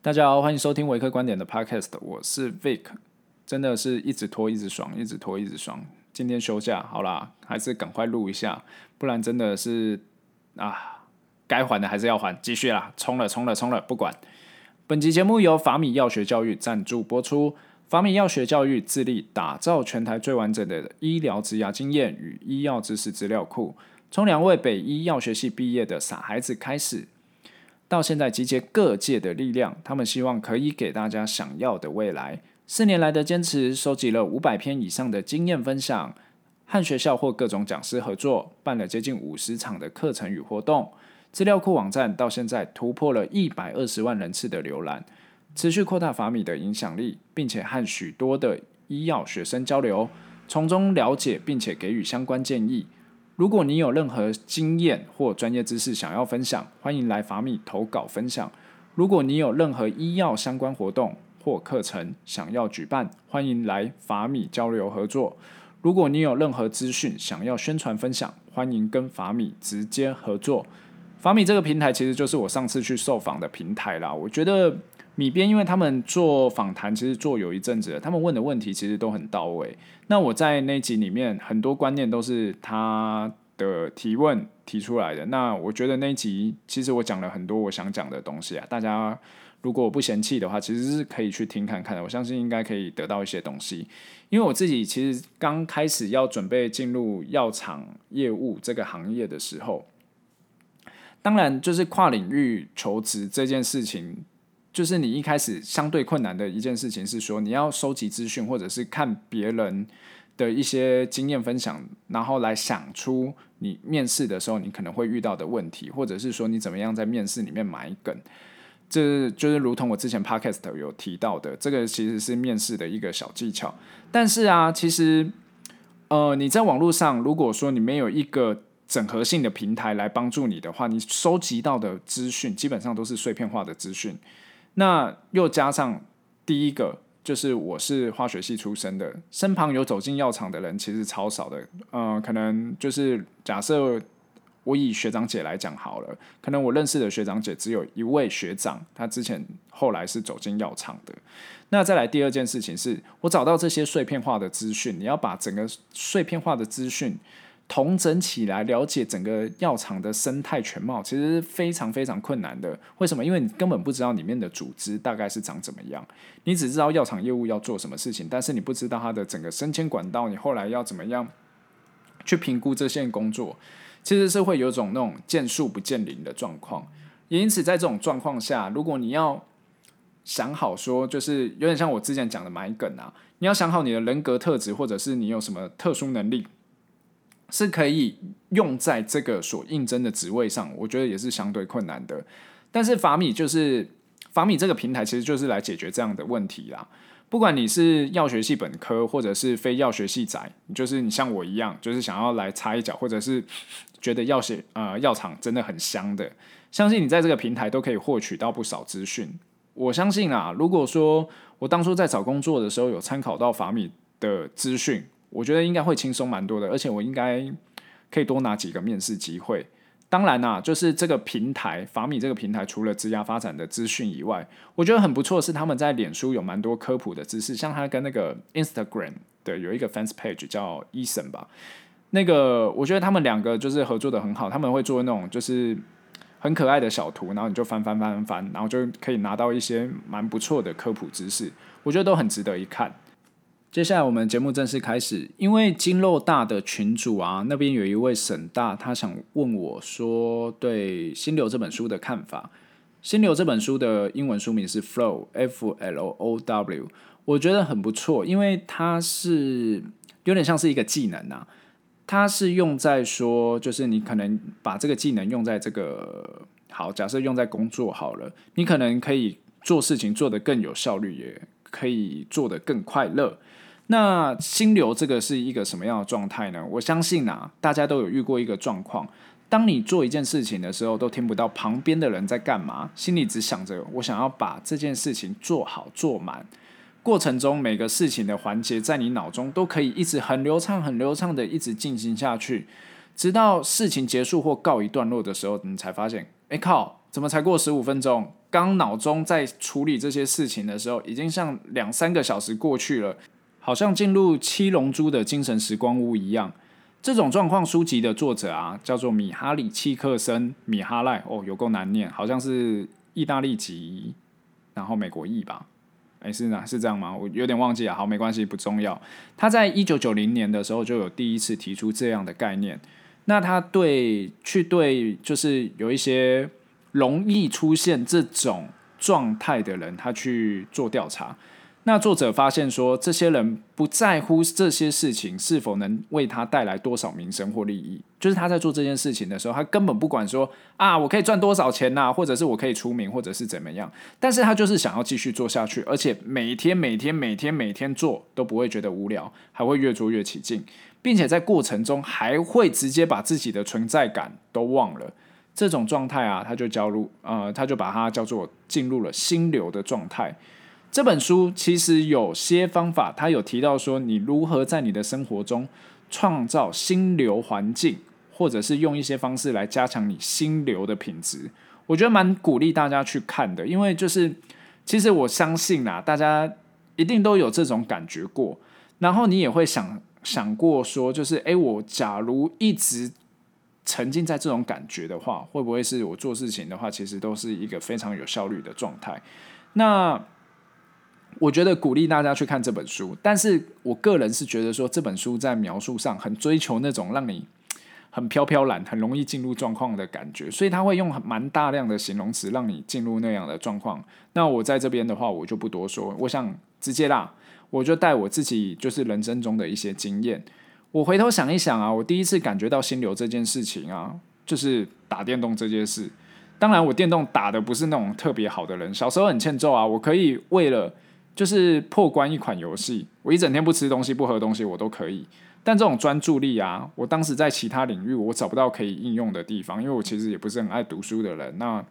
大家好，欢迎收听维克观点的 Podcast，我是 Vic，真的是一直拖一直爽，一直拖一直爽。今天休假，好啦，还是赶快录一下，不然真的是啊，该还的还是要还，继续啦，冲了冲了冲了，不管。本集节目由法米药学教育赞助播出。法米药学教育致力打造全台最完整的医疗职涯经验与医药知识资料库，从两位北医药学系毕业的傻孩子开始，到现在集结各界的力量，他们希望可以给大家想要的未来。四年来的坚持，收集了五百篇以上的经验分享，和学校或各种讲师合作，办了接近五十场的课程与活动。资料库网站到现在突破了一百二十万人次的浏览。持续扩大法米的影响力，并且和许多的医药学生交流，从中了解并且给予相关建议。如果你有任何经验或专业知识想要分享，欢迎来法米投稿分享。如果你有任何医药相关活动或课程想要举办，欢迎来法米交流合作。如果你有任何资讯想要宣传分享，欢迎跟法米直接合作。法米这个平台其实就是我上次去受访的平台啦，我觉得。米编，因为他们做访谈，其实做有一阵子了，他们问的问题其实都很到位。那我在那集里面，很多观念都是他的提问提出来的。那我觉得那集其实我讲了很多我想讲的东西啊，大家如果不嫌弃的话，其实是可以去听看看的。我相信应该可以得到一些东西。因为我自己其实刚开始要准备进入药厂业务这个行业的时候，当然就是跨领域求职这件事情。就是你一开始相对困难的一件事情是说，你要收集资讯，或者是看别人的一些经验分享，然后来想出你面试的时候你可能会遇到的问题，或者是说你怎么样在面试里面埋梗。这就是如同我之前 podcast 有提到的，这个其实是面试的一个小技巧。但是啊，其实呃，你在网络上如果说你没有一个整合性的平台来帮助你的话，你收集到的资讯基本上都是碎片化的资讯。那又加上第一个，就是我是化学系出身的，身旁有走进药厂的人其实超少的。嗯、呃，可能就是假设我以学长姐来讲好了，可能我认识的学长姐只有一位学长，他之前后来是走进药厂的。那再来第二件事情是，我找到这些碎片化的资讯，你要把整个碎片化的资讯。统整起来，了解整个药厂的生态全貌，其实非常非常困难的。为什么？因为你根本不知道里面的组织大概是长怎么样，你只知道药厂业务要做什么事情，但是你不知道它的整个升迁管道，你后来要怎么样去评估这项工作，其实是会有种那种见树不见林的状况。也因此，在这种状况下，如果你要想好说，就是有点像我之前讲的买梗啊，你要想好你的人格特质，或者是你有什么特殊能力。是可以用在这个所应征的职位上，我觉得也是相对困难的。但是法米就是法米这个平台，其实就是来解决这样的问题啦。不管你是药学系本科，或者是非药学系仔，就是你像我一样，就是想要来插一脚，或者是觉得药学呃药厂真的很香的，相信你在这个平台都可以获取到不少资讯。我相信啊，如果说我当初在找工作的时候有参考到法米的资讯。我觉得应该会轻松蛮多的，而且我应该可以多拿几个面试机会。当然啦、就是这个平台法米这个平台，除了职涯发展的资讯以外，我觉得很不错是他们在脸书有蛮多科普的知识，像他跟那个 Instagram 的有一个 fans page 叫 Eason 吧，那个我觉得他们两个就是合作的很好，他们会做那种就是很可爱的小图，然后你就翻翻翻翻，然后就可以拿到一些蛮不错的科普知识，我觉得都很值得一看。接下来我们节目正式开始，因为金肉大的群主啊，那边有一位沈大，他想问我说对《心流》这本书的看法。《心流》这本书的英文书名是 Flow，F L O W，我觉得很不错，因为它是有点像是一个技能啊，它是用在说，就是你可能把这个技能用在这个好，假设用在工作好了，你可能可以做事情做得更有效率，也可以做得更快乐。那心流这个是一个什么样的状态呢？我相信啊，大家都有遇过一个状况，当你做一件事情的时候，都听不到旁边的人在干嘛，心里只想着我想要把这件事情做好做满。过程中每个事情的环节，在你脑中都可以一直很流畅、很流畅的一直进行下去，直到事情结束或告一段落的时候，你才发现，哎靠，怎么才过十五分钟？刚脑中在处理这些事情的时候，已经像两三个小时过去了，好像进入七龙珠的精神时光屋一样。这种状况书籍的作者啊，叫做米哈里·契克森·米哈赖，哦，有够难念，好像是意大利籍，然后美国裔吧？哎，是呢，是这样吗？我有点忘记了。好，没关系，不重要。他在一九九零年的时候就有第一次提出这样的概念。那他对去对，就是有一些容易出现这种状态的人，他去做调查。那作者发现说，这些人不在乎这些事情是否能为他带来多少名声或利益，就是他在做这件事情的时候，他根本不管说啊，我可以赚多少钱呐，或者是我可以出名，或者是怎么样，但是他就是想要继续做下去，而且每天每天每天每天做都不会觉得无聊，还会越做越起劲，并且在过程中还会直接把自己的存在感都忘了。这种状态啊，他就叫入呃，他就把它叫做进入了心流的状态。这本书其实有些方法，他有提到说，你如何在你的生活中创造心流环境，或者是用一些方式来加强你心流的品质。我觉得蛮鼓励大家去看的，因为就是其实我相信啦，大家一定都有这种感觉过，然后你也会想想过说，就是诶，我假如一直沉浸在这种感觉的话，会不会是我做事情的话，其实都是一个非常有效率的状态？那我觉得鼓励大家去看这本书，但是我个人是觉得说，这本书在描述上很追求那种让你很飘飘然、很容易进入状况的感觉，所以他会用蛮大量的形容词让你进入那样的状况。那我在这边的话，我就不多说，我想直接啦，我就带我自己就是人生中的一些经验。我回头想一想啊，我第一次感觉到心流这件事情啊，就是打电动这件事。当然，我电动打的不是那种特别好的人，小时候很欠揍啊，我可以为了。就是破关一款游戏，我一整天不吃东西不喝东西我都可以。但这种专注力啊，我当时在其他领域我找不到可以应用的地方，因为我其实也不是很爱读书的人。那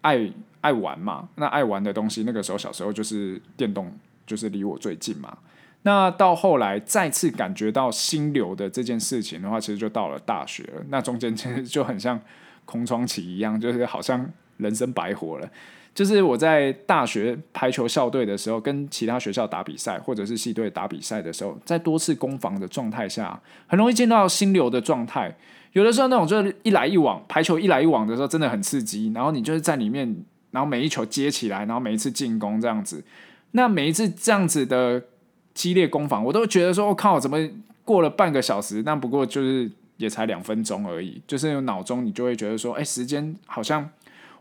爱爱玩嘛，那爱玩的东西，那个时候小时候就是电动，就是离我最近嘛。那到后来再次感觉到心流的这件事情的话，其实就到了大学了。那中间其实就很像空窗期一样，就是好像人生白活了。就是我在大学排球校队的时候，跟其他学校打比赛，或者是系队打比赛的时候，在多次攻防的状态下，很容易进到心流的状态。有的时候那种就是一来一往，排球一来一往的时候真的很刺激，然后你就是在里面，然后每一球接起来，然后每一次进攻这样子，那每一次这样子的激烈攻防，我都觉得说，我靠，怎么过了半个小时？那不过就是也才两分钟而已，就是脑中你就会觉得说，哎，时间好像。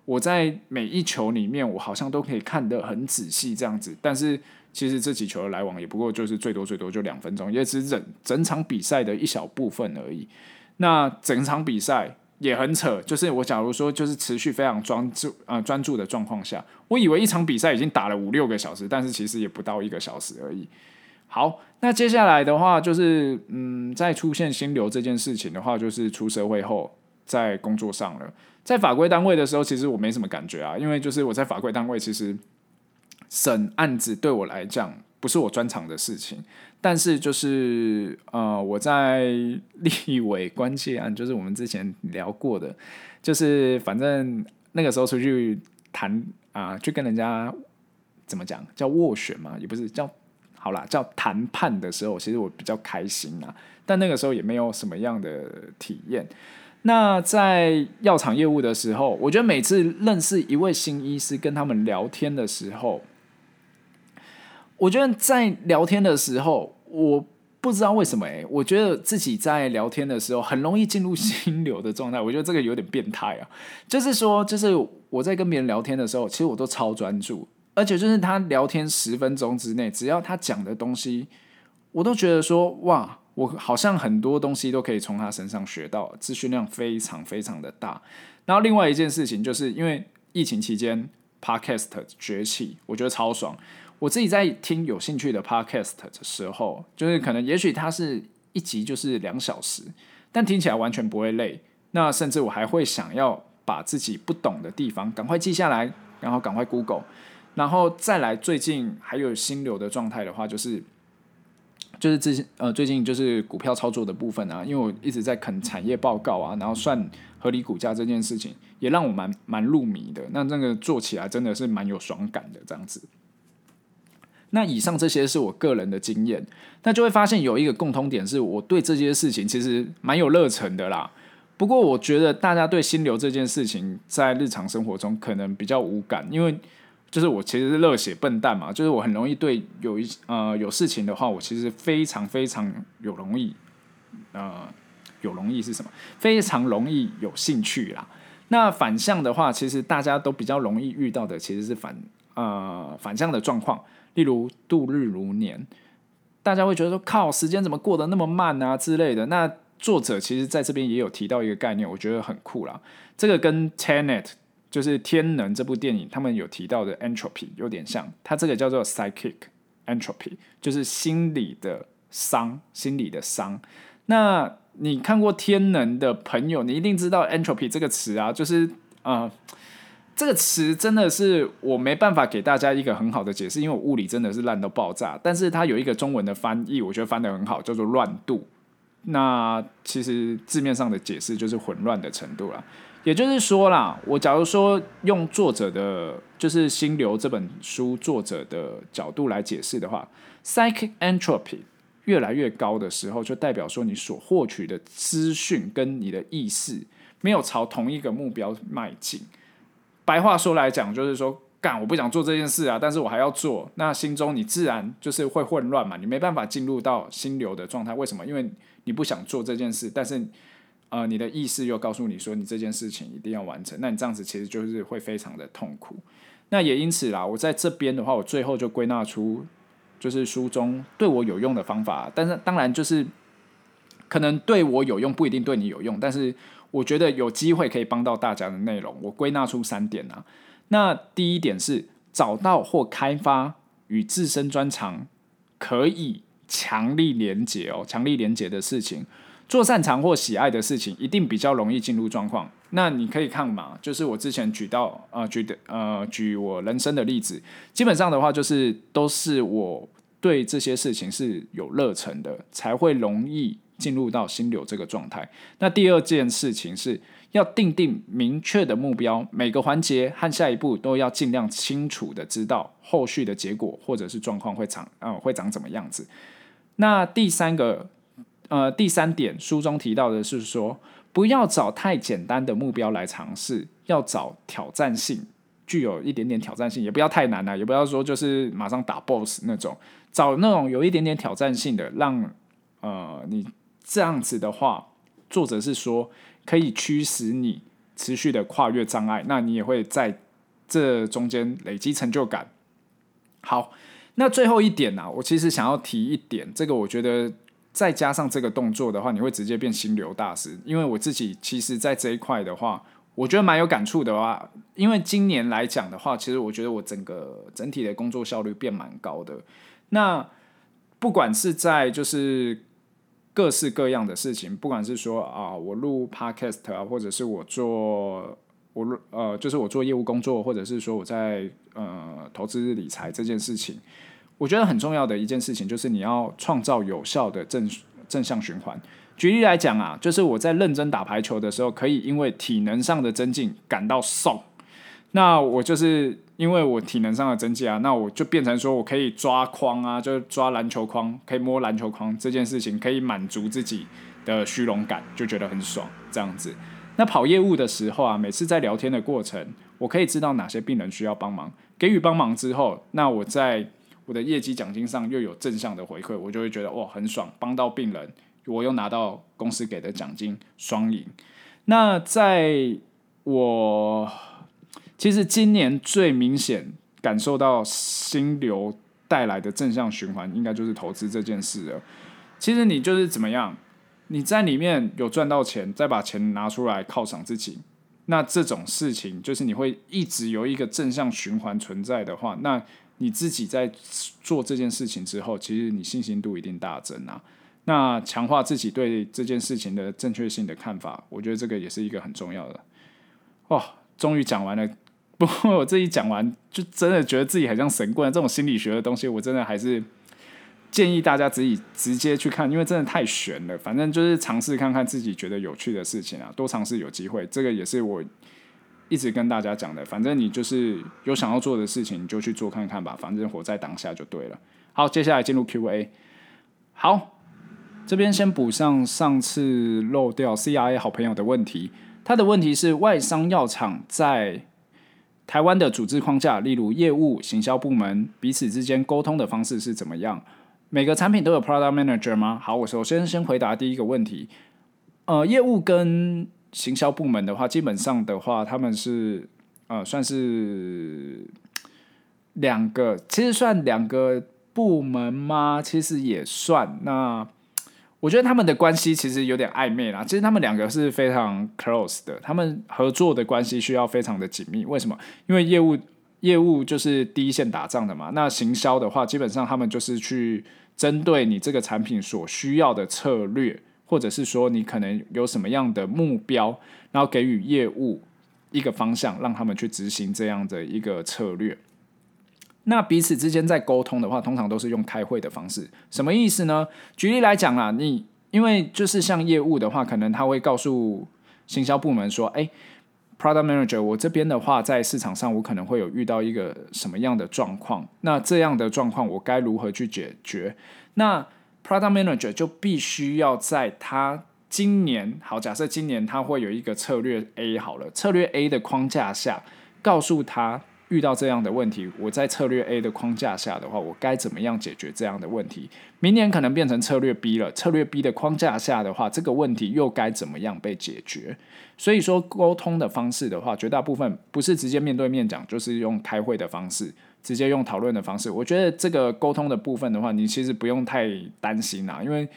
我在每一球里面，我好像都可以看得很仔细这样子，但是其实这几球的来往也不过就是最多最多就两分钟，也只是整整场比赛的一小部分而已。那整场比赛也很扯，就是我假如说就是持续非常专注啊、专注的状况下，我以为一场比赛已经打了五六个小时，但是其实也不到一个小时而已。好，那接下来的话就是嗯，在出现心流这件事情的话，就是出社会后在工作上了。在法规单位的时候，其实我没什么感觉啊，因为就是我在法规单位，其实审案子对我来讲不是我专长的事情。但是就是呃，我在立委关切案，就是我们之前聊过的，就是反正那个时候出去谈啊，去跟人家怎么讲叫斡旋嘛，也不是叫好啦，叫谈判的时候，其实我比较开心啊。但那个时候也没有什么样的体验。那在药厂业务的时候，我觉得每次认识一位新医师，跟他们聊天的时候，我觉得在聊天的时候，我不知道为什么诶，我觉得自己在聊天的时候很容易进入心流的状态。我觉得这个有点变态啊，就是说，就是我在跟别人聊天的时候，其实我都超专注，而且就是他聊天十分钟之内，只要他讲的东西，我都觉得说哇。我好像很多东西都可以从他身上学到，资讯量非常非常的大。然后另外一件事情，就是因为疫情期间 Podcast 崛起，我觉得超爽。我自己在听有兴趣的 Podcast 的时候，就是可能也许它是一集就是两小时，但听起来完全不会累。那甚至我还会想要把自己不懂的地方赶快记下来，然后赶快 Google，然后再来。最近还有心流的状态的话，就是。就是最近呃最近就是股票操作的部分啊，因为我一直在啃产业报告啊，然后算合理股价这件事情，也让我蛮蛮入迷的。那这个做起来真的是蛮有爽感的这样子。那以上这些是我个人的经验，那就会发现有一个共通点，是我对这些事情其实蛮有热忱的啦。不过我觉得大家对心流这件事情在日常生活中可能比较无感，因为就是我其实是热血笨蛋嘛，就是我很容易对有一呃有事情的话，我其实非常非常有容易呃有容易是什么？非常容易有兴趣啦。那反向的话，其实大家都比较容易遇到的其实是反呃反向的状况。例如度日如年，大家会觉得说靠，时间怎么过得那么慢啊之类的。那作者其实在这边也有提到一个概念，我觉得很酷啦。这个跟 Tenet 就是天能这部电影他们有提到的 entropy 有点像，它这个叫做 psychic entropy，就是心理的伤，心理的伤。那你看过天能的朋友，你一定知道 entropy 这个词啊，就是呃。这个词真的是我没办法给大家一个很好的解释，因为我物理真的是烂到爆炸。但是它有一个中文的翻译，我觉得翻得很好，叫做乱度。那其实字面上的解释就是混乱的程度啦。也就是说啦，我假如说用作者的，就是《心流》这本书作者的角度来解释的话，psychic entropy 越来越高的时候，就代表说你所获取的资讯跟你的意识没有朝同一个目标迈进。白话说来讲，就是说，干我不想做这件事啊，但是我还要做，那心中你自然就是会混乱嘛，你没办法进入到心流的状态。为什么？因为你不想做这件事，但是呃，你的意识又告诉你说，你这件事情一定要完成，那你这样子其实就是会非常的痛苦。那也因此啦，我在这边的话，我最后就归纳出就是书中对我有用的方法，但是当然就是可能对我有用，不一定对你有用，但是。我觉得有机会可以帮到大家的内容，我归纳出三点啊。那第一点是找到或开发与自身专长可以强力连结哦，强力连结的事情，做擅长或喜爱的事情，一定比较容易进入状况。那你可以看嘛，就是我之前举到呃举的呃举我人生的例子，基本上的话就是都是我对这些事情是有热忱的，才会容易。进入到心流这个状态。那第二件事情是要定定明确的目标，每个环节和下一步都要尽量清楚的知道后续的结果或者是状况会长呃会长怎么样子。那第三个呃第三点书中提到的是说，不要找太简单的目标来尝试，要找挑战性，具有一点点挑战性，也不要太难了，也不要说就是马上打 BOSS 那种，找那种有一点点挑战性的，让呃你。这样子的话，作者是说可以驱使你持续的跨越障碍，那你也会在这中间累积成就感。好，那最后一点呢、我其实想要提一点，这个我觉得再加上这个动作的话，你会直接变心流大师。因为我自己其实，在这一块的话，我觉得蛮有感触的话，因为今年来讲的话，其实我觉得我整个整体的工作效率变蛮高的。那不管是在就是。各式各样的事情，不管是说啊，我录 podcast 啊，或者是我做我录呃，就是我做业务工作，或者是说我在呃投资理财这件事情，我觉得很重要的一件事情就是你要创造有效的正正向循环。举例来讲啊，就是我在认真打排球的时候，可以因为体能上的增进感到爽。那我就是因为我体能上的增加啊，那我就变成说我可以抓框啊，就抓篮球框，可以摸篮球框这件事情，可以满足自己的虚荣感，就觉得很爽这样子。那跑业务的时候啊，每次在聊天的过程，我可以知道哪些病人需要帮忙，给予帮忙之后，那我在我的业绩奖金上又有正向的回馈，我就会觉得哇很爽，帮到病人，我又拿到公司给的奖金，双赢。那在我。其实今年最明显感受到心流带来的正向循环，应该就是投资这件事了。其实你就是怎么样，你在里面有赚到钱，再把钱拿出来犒赏自己，那这种事情就是你会一直有一个正向循环存在的话，那你自己在做这件事情之后，其实你信心度一定大增啊。那强化自己对这件事情的正确性的看法，我觉得这个也是一个很重要的。哦，终于讲完了。不过我这一讲完，就真的觉得自己很像神棍。这种心理学的东西，我真的还是建议大家自己直接去看，因为真的太悬了。反正就是尝试看看自己觉得有趣的事情啊，多尝试有机会。这个也是我一直跟大家讲的。反正你就是有想要做的事情，你就去做看看吧。反正活在当下就对了。好，接下来进入 Q&A。好，这边先补上上次漏掉 CRA 好朋友的问题。他的问题是外商药厂在台湾的组织框架，例如业务、行销部门彼此之间沟通的方式是怎么样？每个产品都有 product manager 吗？好，我首先先回答第一个问题。呃，业务跟行销部门的话，基本上的话，他们是呃算是两个，其实算两个部门吗？其实也算。那我觉得他们的关系其实有点暧昧啦。其实他们两个是非常 close 的，他们合作的关系需要非常的紧密。为什么？因为业务业务就是第一线打仗的嘛。那行销的话，基本上他们就是去。针对你这个产品所需要的策略，或者是说你可能有什么样的目标，然后给予业务一个方向，让他们去执行这样的一个策略。那彼此之间在沟通的话，通常都是用开会的方式。什么意思呢？举例来讲啊，你因为就是像业务的话，可能他会告诉行销部门说：“哎。” Product Manager，我这边的话，在市场上我可能会有遇到一个什么样的状况？那这样的状况我该如何去解决？那 Product Manager 就必须要在他今年，好，假设今年他会有一个策略 A 好了，策略 A 的框架下，告诉他。遇到这样的问题，我在策略 A 的框架下的话，我该怎么样解决这样的问题？明年可能变成策略 B 了，策略 B 的框架下的话，这个问题又该怎么样被解决？所以说，沟通的方式的话，绝大部分不是直接面对面讲，就是用开会的方式，直接用讨论的方式。我觉得这个沟通的部分的话，你其实不用太担心啦，因为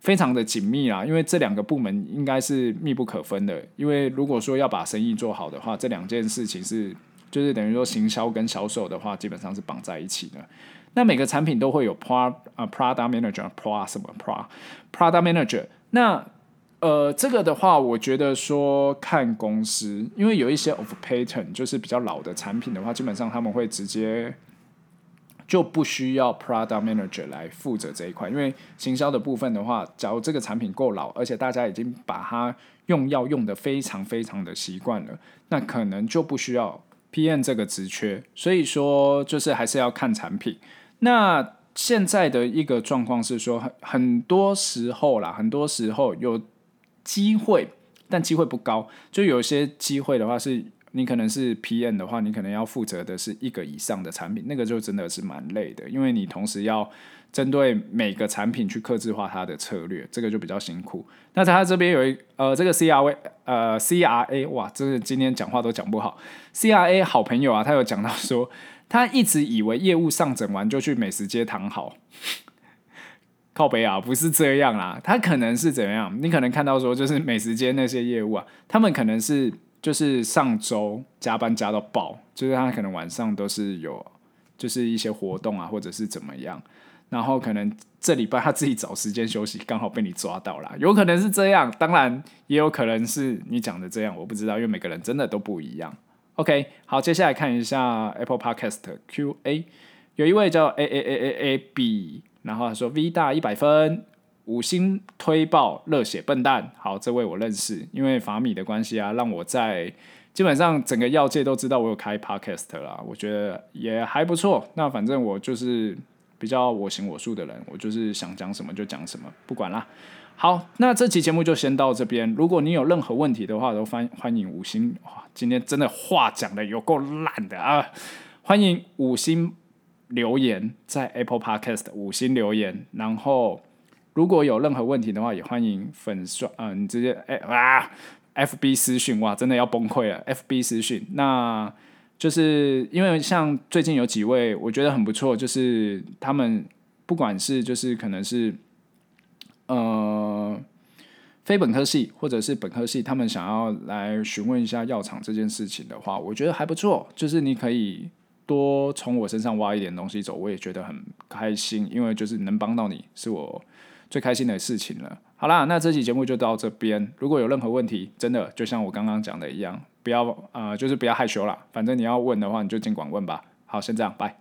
非常的紧密啦，因为这两个部门应该是密不可分的。因为如果说要把生意做好的话，这两件事情是。就是等于说，行销跟销售的话，基本上是绑在一起的。那每个产品都会有 pro 呃 product manager，pro 什么 pro product manager。那呃，这个的话，我觉得说看公司，因为有一些 of patent 就是比较老的产品的话，基本上他们会直接就不需要 product manager 来负责这一块。因为行销的部分的话，假如这个产品够老，而且大家已经把它用药用得非常非常的习惯了，那可能就不需要。PM 这个职缺，所以说就是还是要看产品。那现在的一个状况是说，很很多时候啦，很多时候有机会，但机会不高。就有些机会的话，是你可能是 PM 的话，你可能要负责的是一个以上的产品，那个就真的是蛮累的，因为你同时要。针对每个产品去克制化它的策略，这个就比较辛苦。那在他这边有一呃，这个 C R V 呃 C R A 哇，真的今天讲话都讲不好。C R A 好朋友啊，他有讲到说，他一直以为业务上整完就去美食街躺好，靠北啊，不是这样啦。他可能是怎样？你可能看到说，就是美食街那些业务啊，他们可能是就是上周加班加到爆，就是他可能晚上都是有就是一些活动啊，或者是怎么样。然后可能这礼拜他自己找时间休息，刚好被你抓到了，有可能是这样，当然也有可能是你讲的这样，我不知道，因为每个人真的都不一样。OK，好，接下来看一下 Apple Podcast QA，有一位叫 A A A A A B，然后他说 V 大一百分，五星推爆，热血笨蛋。好，这位我认识，因为法米的关系啊，让我在基本上整个药界都知道我有开 Podcast 啦，我觉得也还不错。那反正我就是。比较我行我素的人，我就是想讲什么就讲什么，不管啦。好，那这期节目就先到这边。如果你有任何问题的话，都欢欢迎五星。哇，今天真的话讲的有够烂的啊！欢迎五星留言，在 Apple Podcast 五星留言。然后如果有任何问题的话，也欢迎粉刷啊、你直接哎啊，FB 私讯哇，真的要崩溃了，FB 私讯那。就是因为像最近有几位我觉得很不错，就是他们不管是就是可能是呃非本科系或者是本科系，他们想要来询问一下药厂这件事情的话，我觉得还不错。就是你可以多从我身上挖一点东西走，我也觉得很开心，因为就是能帮到你是我最开心的事情了。好啦，那这期节目就到这边。如果有任何问题，真的就像我刚刚讲的一样。不要啊，就是不要害羞啦。反正你要问的话，你就尽管问吧。好，先这样，拜。